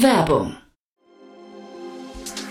Werbung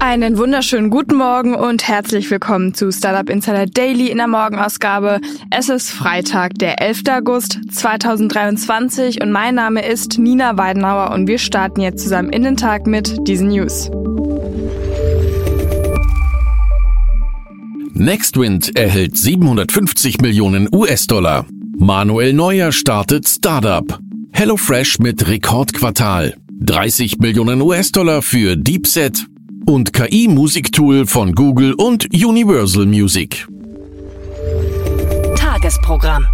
Einen wunderschönen guten Morgen und herzlich willkommen zu Startup Insider Daily in der Morgenausgabe. Es ist Freitag, der 11. August 2023 und mein Name ist Nina Weidenauer und wir starten jetzt zusammen in den Tag mit diesen News. Nextwind erhält 750 Millionen US-Dollar. Manuel Neuer startet Startup. HelloFresh mit Rekordquartal. 30 Millionen US-Dollar für DeepSet und KI-Musiktool von Google und Universal Music. Tagesprogramm.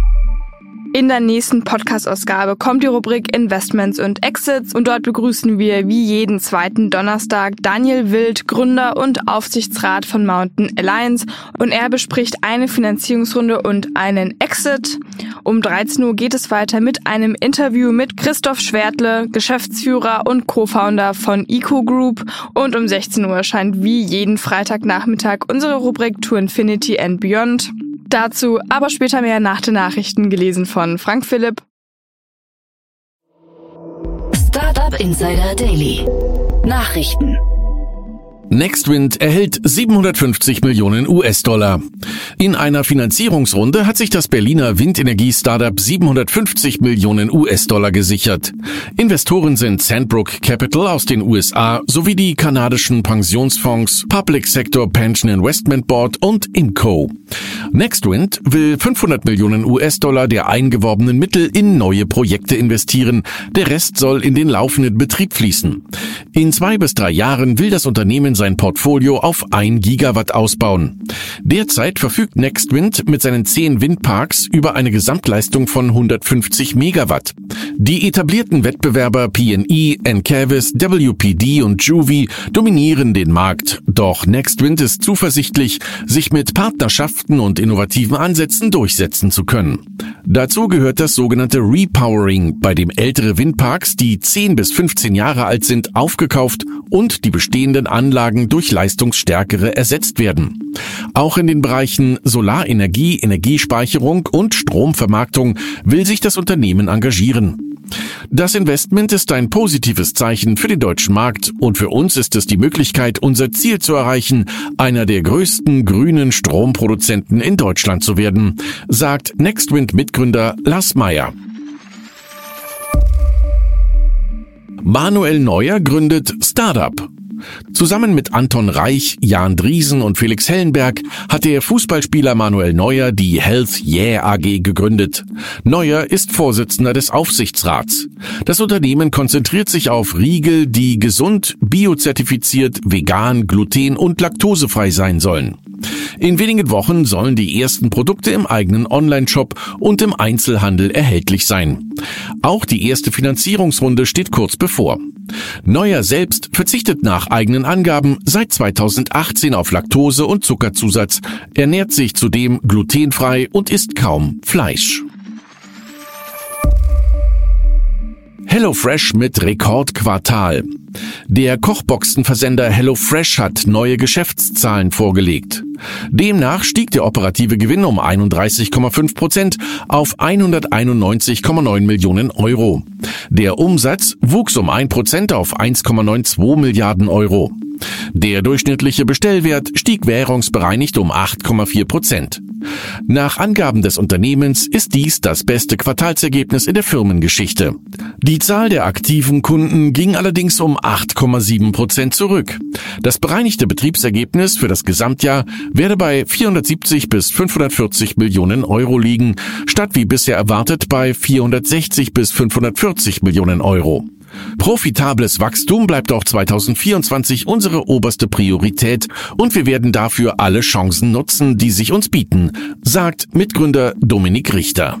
In der nächsten Podcast-Ausgabe kommt die Rubrik Investments und Exits und dort begrüßen wir wie jeden zweiten Donnerstag Daniel Wild, Gründer und Aufsichtsrat von Mountain Alliance und er bespricht eine Finanzierungsrunde und einen Exit. Um 13 Uhr geht es weiter mit einem Interview mit Christoph Schwertle, Geschäftsführer und Co-Founder von Eco Group und um 16 Uhr erscheint wie jeden Freitagnachmittag unsere Rubrik To Infinity and Beyond. Dazu aber später mehr nach den Nachrichten gelesen von Frank Philipp. Startup Insider Daily. Nachrichten. Nextwind erhält 750 Millionen US-Dollar. In einer Finanzierungsrunde hat sich das Berliner Windenergie-Startup 750 Millionen US-Dollar gesichert. Investoren sind Sandbrook Capital aus den USA sowie die kanadischen Pensionsfonds Public Sector Pension Investment Board und Inco. Nextwind will 500 Millionen US-Dollar der eingeworbenen Mittel in neue Projekte investieren. Der Rest soll in den laufenden Betrieb fließen. In zwei bis drei Jahren will das Unternehmen sein Portfolio auf ein Gigawatt ausbauen. Derzeit verfügt Nextwind mit seinen zehn Windparks über eine Gesamtleistung von 150 Megawatt. Die etablierten Wettbewerber PNE, Encavis, WPD und Juvie dominieren den Markt. Doch Nextwind ist zuversichtlich, sich mit Partnerschaften und innovativen Ansätzen durchsetzen zu können. Dazu gehört das sogenannte Repowering, bei dem ältere Windparks, die 10 bis 15 Jahre alt sind, aufgekauft und die bestehenden Anlagen durch leistungsstärkere ersetzt werden. Auch in den Bereichen Solarenergie, Energiespeicherung und Stromvermarktung will sich das Unternehmen engagieren. Das Investment ist ein positives Zeichen für den deutschen Markt und für uns ist es die Möglichkeit, unser Ziel zu erreichen, einer der größten grünen Stromproduzenten in Deutschland zu werden, sagt Nextwind-Mitgründer Lars Meyer. Manuel Neuer gründet Startup. Zusammen mit Anton Reich, Jan Driesen und Felix Hellenberg hat der Fußballspieler Manuel Neuer die Health Yeah AG gegründet. Neuer ist Vorsitzender des Aufsichtsrats. Das Unternehmen konzentriert sich auf Riegel, die gesund, biozertifiziert, vegan, gluten- und laktosefrei sein sollen. In wenigen Wochen sollen die ersten Produkte im eigenen Online-Shop und im Einzelhandel erhältlich sein. Auch die erste Finanzierungsrunde steht kurz bevor. Neuer selbst verzichtet nach eigenen Angaben seit 2018 auf Laktose und Zuckerzusatz, ernährt sich zudem glutenfrei und isst kaum Fleisch. HelloFresh mit Rekordquartal. Der Kochboxenversender HelloFresh hat neue Geschäftszahlen vorgelegt. Demnach stieg der operative Gewinn um 31,5 Prozent auf 191,9 Millionen Euro. Der Umsatz wuchs um 1 Prozent auf 1,92 Milliarden Euro. Der durchschnittliche Bestellwert stieg währungsbereinigt um 8,4 Prozent. Nach Angaben des Unternehmens ist dies das beste Quartalsergebnis in der Firmengeschichte. Die Zahl der aktiven Kunden ging allerdings um 8,7 Prozent zurück. Das bereinigte Betriebsergebnis für das Gesamtjahr werde bei 470 bis 540 Millionen Euro liegen, statt wie bisher erwartet bei 460 bis 540 Millionen Euro. Profitables Wachstum bleibt auch 2024 unsere oberste Priorität und wir werden dafür alle Chancen nutzen, die sich uns bieten, sagt Mitgründer Dominik Richter.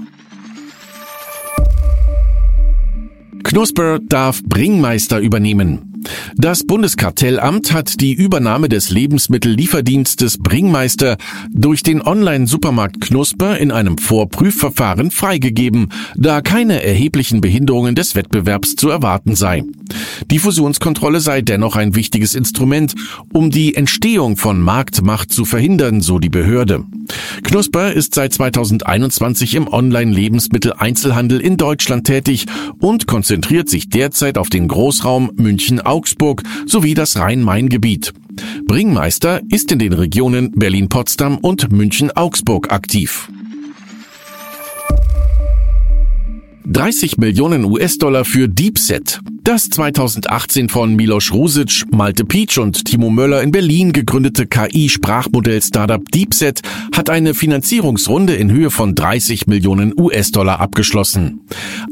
Knusper darf Bringmeister übernehmen. Das Bundeskartellamt hat die Übernahme des Lebensmittellieferdienstes Bringmeister durch den Online-Supermarkt Knusper in einem Vorprüfverfahren freigegeben, da keine erheblichen Behinderungen des Wettbewerbs zu erwarten sei. Die Fusionskontrolle sei dennoch ein wichtiges Instrument, um die Entstehung von Marktmacht zu verhindern, so die Behörde. Knusper ist seit 2021 im Online-Lebensmitteleinzelhandel in Deutschland tätig und konzentriert sich derzeit auf den Großraum München-Augsburg sowie das Rhein-Main-Gebiet. Bringmeister ist in den Regionen Berlin-Potsdam und München-Augsburg aktiv. 30 Millionen US-Dollar für DeepSet. Das 2018 von Milos Rusic, Malte Pietsch und Timo Möller in Berlin gegründete KI-Sprachmodell-Startup DeepSet hat eine Finanzierungsrunde in Höhe von 30 Millionen US-Dollar abgeschlossen.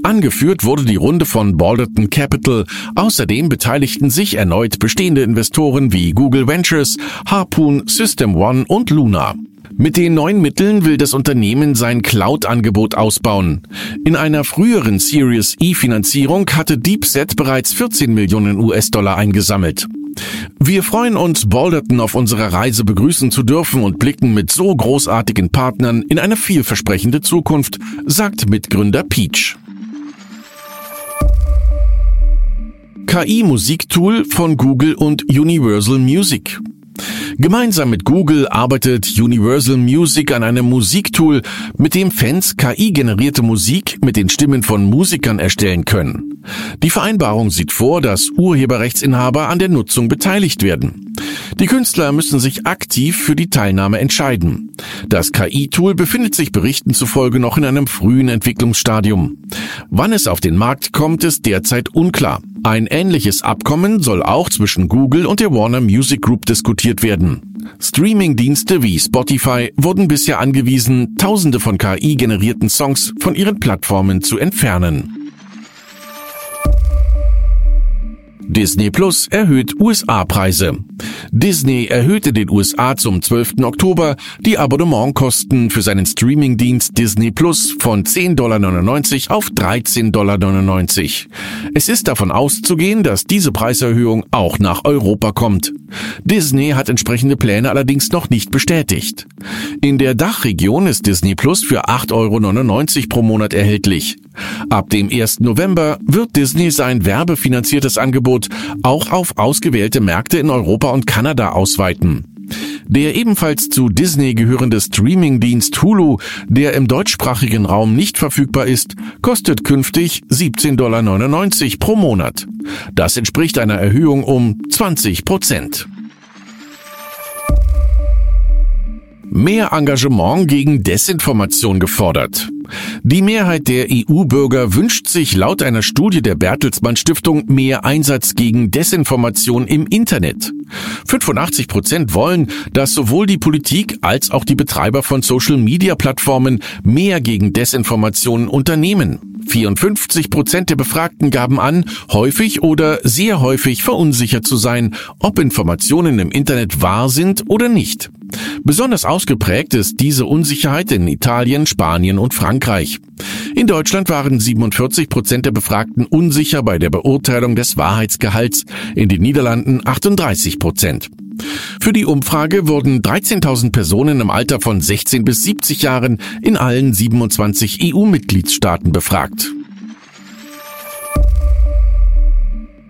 Angeführt wurde die Runde von Balderton Capital. Außerdem beteiligten sich erneut bestehende Investoren wie Google Ventures, Harpoon, System One und Luna. Mit den neuen Mitteln will das Unternehmen sein Cloud-Angebot ausbauen. In einer früheren Series E-Finanzierung hatte DeepSet bereits 14 Millionen US-Dollar eingesammelt. Wir freuen uns, Balderton auf unserer Reise begrüßen zu dürfen und blicken mit so großartigen Partnern in eine vielversprechende Zukunft, sagt Mitgründer Peach. KI-Musiktool von Google und Universal Music. Gemeinsam mit Google arbeitet Universal Music an einem Musiktool, mit dem Fans KI-generierte Musik mit den Stimmen von Musikern erstellen können. Die Vereinbarung sieht vor, dass Urheberrechtsinhaber an der Nutzung beteiligt werden. Die Künstler müssen sich aktiv für die Teilnahme entscheiden. Das KI-Tool befindet sich Berichten zufolge noch in einem frühen Entwicklungsstadium. Wann es auf den Markt kommt, ist derzeit unklar. Ein ähnliches Abkommen soll auch zwischen Google und der Warner Music Group diskutiert werden. Streaming-Dienste wie Spotify wurden bisher angewiesen, Tausende von KI-generierten Songs von ihren Plattformen zu entfernen. Disney Plus erhöht USA-Preise. Disney erhöhte den USA zum 12. Oktober die Abonnementkosten für seinen Streamingdienst Disney Plus von 10,99 Dollar auf 13,99 Dollar. Es ist davon auszugehen, dass diese Preiserhöhung auch nach Europa kommt. Disney hat entsprechende Pläne allerdings noch nicht bestätigt. In der Dachregion ist Disney Plus für 8,99 Euro pro Monat erhältlich. Ab dem 1. November wird Disney sein werbefinanziertes Angebot auch auf ausgewählte Märkte in Europa und Kanada ausweiten. Der ebenfalls zu Disney gehörende Streamingdienst Hulu, der im deutschsprachigen Raum nicht verfügbar ist, kostet künftig 17,99 Dollar pro Monat. Das entspricht einer Erhöhung um 20 Prozent. Mehr Engagement gegen Desinformation gefordert. Die Mehrheit der EU-Bürger wünscht sich laut einer Studie der Bertelsmann Stiftung mehr Einsatz gegen Desinformation im Internet. 85 Prozent wollen, dass sowohl die Politik als auch die Betreiber von Social-Media-Plattformen mehr gegen Desinformationen unternehmen. 54 Prozent der Befragten gaben an, häufig oder sehr häufig verunsichert zu sein, ob Informationen im Internet wahr sind oder nicht. Besonders ausgeprägt ist diese Unsicherheit in Italien, Spanien und Frankreich. In Deutschland waren 47 Prozent der Befragten unsicher bei der Beurteilung des Wahrheitsgehalts, in den Niederlanden 38 Prozent. Für die Umfrage wurden 13.000 Personen im Alter von 16 bis 70 Jahren in allen 27 EU-Mitgliedstaaten befragt.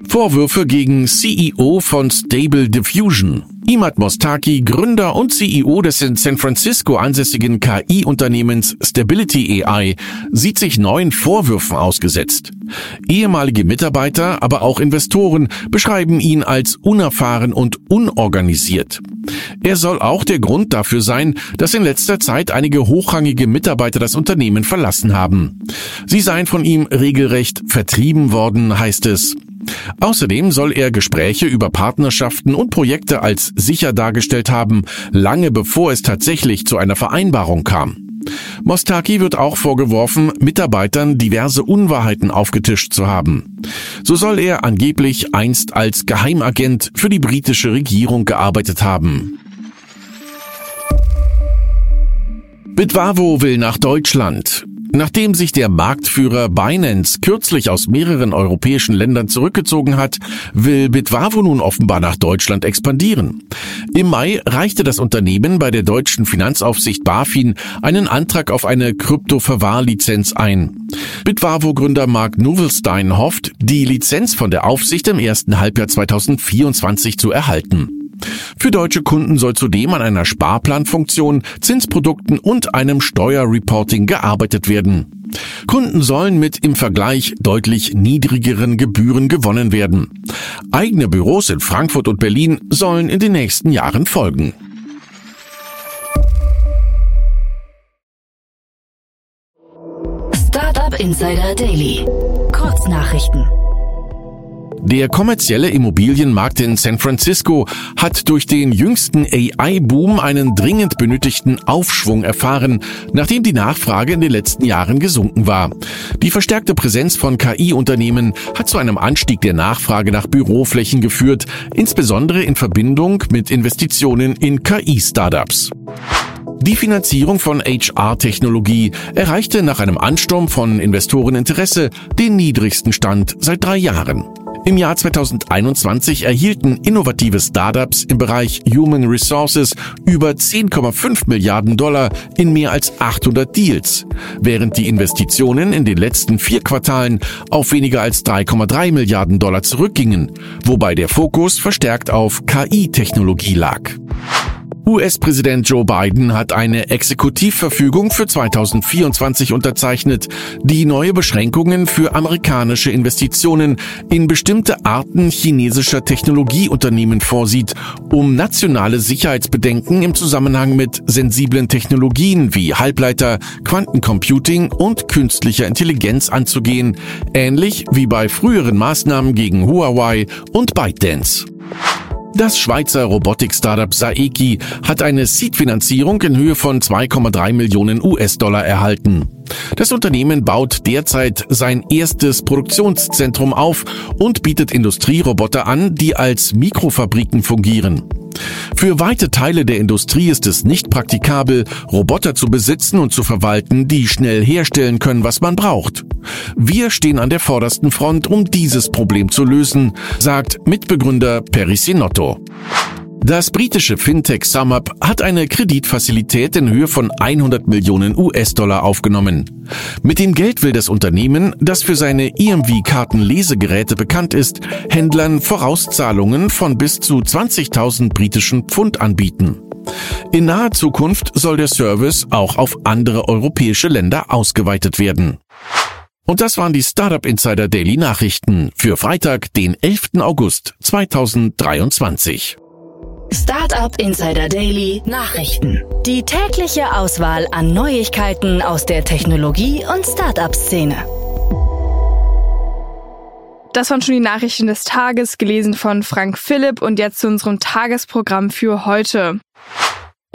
Vorwürfe gegen CEO von Stable Diffusion. Imad Mostaki, Gründer und CEO des in San Francisco ansässigen KI-Unternehmens Stability AI, sieht sich neuen Vorwürfen ausgesetzt. Ehemalige Mitarbeiter, aber auch Investoren beschreiben ihn als unerfahren und unorganisiert. Er soll auch der Grund dafür sein, dass in letzter Zeit einige hochrangige Mitarbeiter das Unternehmen verlassen haben. Sie seien von ihm regelrecht vertrieben worden, heißt es. Außerdem soll er Gespräche über Partnerschaften und Projekte als sicher dargestellt haben, lange bevor es tatsächlich zu einer Vereinbarung kam. Mostaki wird auch vorgeworfen, Mitarbeitern diverse Unwahrheiten aufgetischt zu haben. So soll er angeblich einst als Geheimagent für die britische Regierung gearbeitet haben. Bitwavo will nach Deutschland. Nachdem sich der Marktführer Binance kürzlich aus mehreren europäischen Ländern zurückgezogen hat, will Bitwavo nun offenbar nach Deutschland expandieren. Im Mai reichte das Unternehmen bei der deutschen Finanzaufsicht BaFin einen Antrag auf eine Krypto-Verwahrlizenz ein. Bitwavo-Gründer Mark Nuvelstein hofft, die Lizenz von der Aufsicht im ersten Halbjahr 2024 zu erhalten. Für deutsche Kunden soll zudem an einer Sparplanfunktion, Zinsprodukten und einem Steuerreporting gearbeitet werden. Kunden sollen mit im Vergleich deutlich niedrigeren Gebühren gewonnen werden. Eigene Büros in Frankfurt und Berlin sollen in den nächsten Jahren folgen. Startup Insider Daily. Kurznachrichten. Der kommerzielle Immobilienmarkt in San Francisco hat durch den jüngsten AI-Boom einen dringend benötigten Aufschwung erfahren, nachdem die Nachfrage in den letzten Jahren gesunken war. Die verstärkte Präsenz von KI-Unternehmen hat zu einem Anstieg der Nachfrage nach Büroflächen geführt, insbesondere in Verbindung mit Investitionen in KI-Startups. Die Finanzierung von HR-Technologie erreichte nach einem Ansturm von Investoreninteresse den niedrigsten Stand seit drei Jahren. Im Jahr 2021 erhielten innovative Startups im Bereich Human Resources über 10,5 Milliarden Dollar in mehr als 800 Deals, während die Investitionen in den letzten vier Quartalen auf weniger als 3,3 Milliarden Dollar zurückgingen, wobei der Fokus verstärkt auf KI-Technologie lag. US-Präsident Joe Biden hat eine Exekutivverfügung für 2024 unterzeichnet, die neue Beschränkungen für amerikanische Investitionen in bestimmte Arten chinesischer Technologieunternehmen vorsieht, um nationale Sicherheitsbedenken im Zusammenhang mit sensiblen Technologien wie Halbleiter, Quantencomputing und künstlicher Intelligenz anzugehen, ähnlich wie bei früheren Maßnahmen gegen Huawei und ByteDance. Das Schweizer Robotik-Startup Saeki hat eine Seed-Finanzierung in Höhe von 2,3 Millionen US-Dollar erhalten. Das Unternehmen baut derzeit sein erstes Produktionszentrum auf und bietet Industrieroboter an, die als Mikrofabriken fungieren. Für weite Teile der Industrie ist es nicht praktikabel, Roboter zu besitzen und zu verwalten, die schnell herstellen können, was man braucht. Wir stehen an der vordersten Front, um dieses Problem zu lösen, sagt Mitbegründer Perry Sinotto. Das britische Fintech SumUp hat eine Kreditfazilität in Höhe von 100 Millionen US-Dollar aufgenommen. Mit dem Geld will das Unternehmen, das für seine EMV-Kartenlesegeräte bekannt ist, Händlern Vorauszahlungen von bis zu 20.000 britischen Pfund anbieten. In naher Zukunft soll der Service auch auf andere europäische Länder ausgeweitet werden. Und das waren die Startup Insider Daily Nachrichten für Freitag, den 11. August 2023. Startup Insider Daily Nachrichten. Die tägliche Auswahl an Neuigkeiten aus der Technologie- und Startup-Szene. Das waren schon die Nachrichten des Tages, gelesen von Frank Philipp und jetzt zu unserem Tagesprogramm für heute.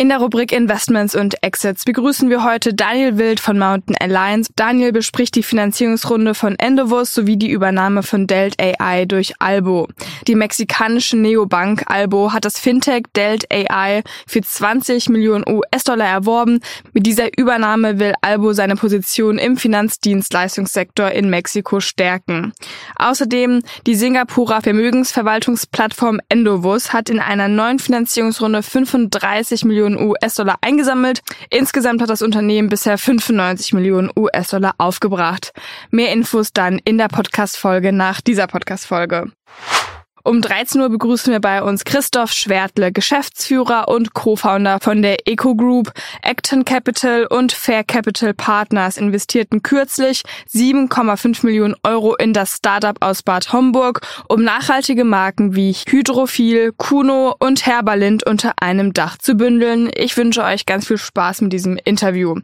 In der Rubrik Investments und Exits begrüßen wir heute Daniel Wild von Mountain Alliance. Daniel bespricht die Finanzierungsrunde von Endovus sowie die Übernahme von Delt AI durch Albo. Die mexikanische Neobank Albo hat das Fintech Delt AI für 20 Millionen US-Dollar erworben. Mit dieser Übernahme will Albo seine Position im Finanzdienstleistungssektor in Mexiko stärken. Außerdem die Singapurer Vermögensverwaltungsplattform Endovus hat in einer neuen Finanzierungsrunde 35 Millionen Millionen US-Dollar eingesammelt. Insgesamt hat das Unternehmen bisher 95 Millionen US-Dollar aufgebracht. Mehr Infos dann in der Podcast-Folge nach dieser Podcast-Folge. Um 13 Uhr begrüßen wir bei uns Christoph Schwertle, Geschäftsführer und Co-Founder von der Eco Group. Acton Capital und Fair Capital Partners investierten kürzlich 7,5 Millionen Euro in das Startup aus Bad Homburg, um nachhaltige Marken wie Hydrophil, Kuno und Herbalind unter einem Dach zu bündeln. Ich wünsche euch ganz viel Spaß mit diesem Interview.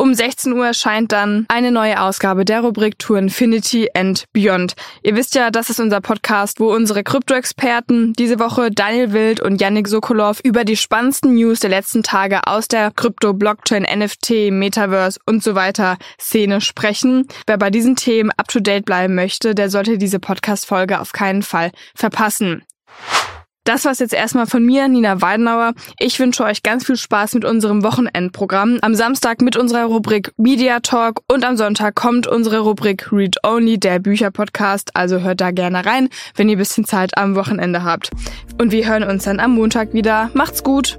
Um 16 Uhr erscheint dann eine neue Ausgabe der Rubrik To Infinity and Beyond. Ihr wisst ja, das ist unser Podcast, wo unsere Krypto-Experten diese Woche Daniel Wild und Yannick Sokolov über die spannendsten News der letzten Tage aus der Krypto, Blockchain, NFT, Metaverse und so weiter Szene sprechen. Wer bei diesen Themen up to date bleiben möchte, der sollte diese Podcast-Folge auf keinen Fall verpassen. Das war's jetzt erstmal von mir, Nina Weidenauer. Ich wünsche euch ganz viel Spaß mit unserem Wochenendprogramm. Am Samstag mit unserer Rubrik Media Talk und am Sonntag kommt unsere Rubrik Read Only, der Bücherpodcast. Also hört da gerne rein, wenn ihr bisschen Zeit am Wochenende habt. Und wir hören uns dann am Montag wieder. Macht's gut!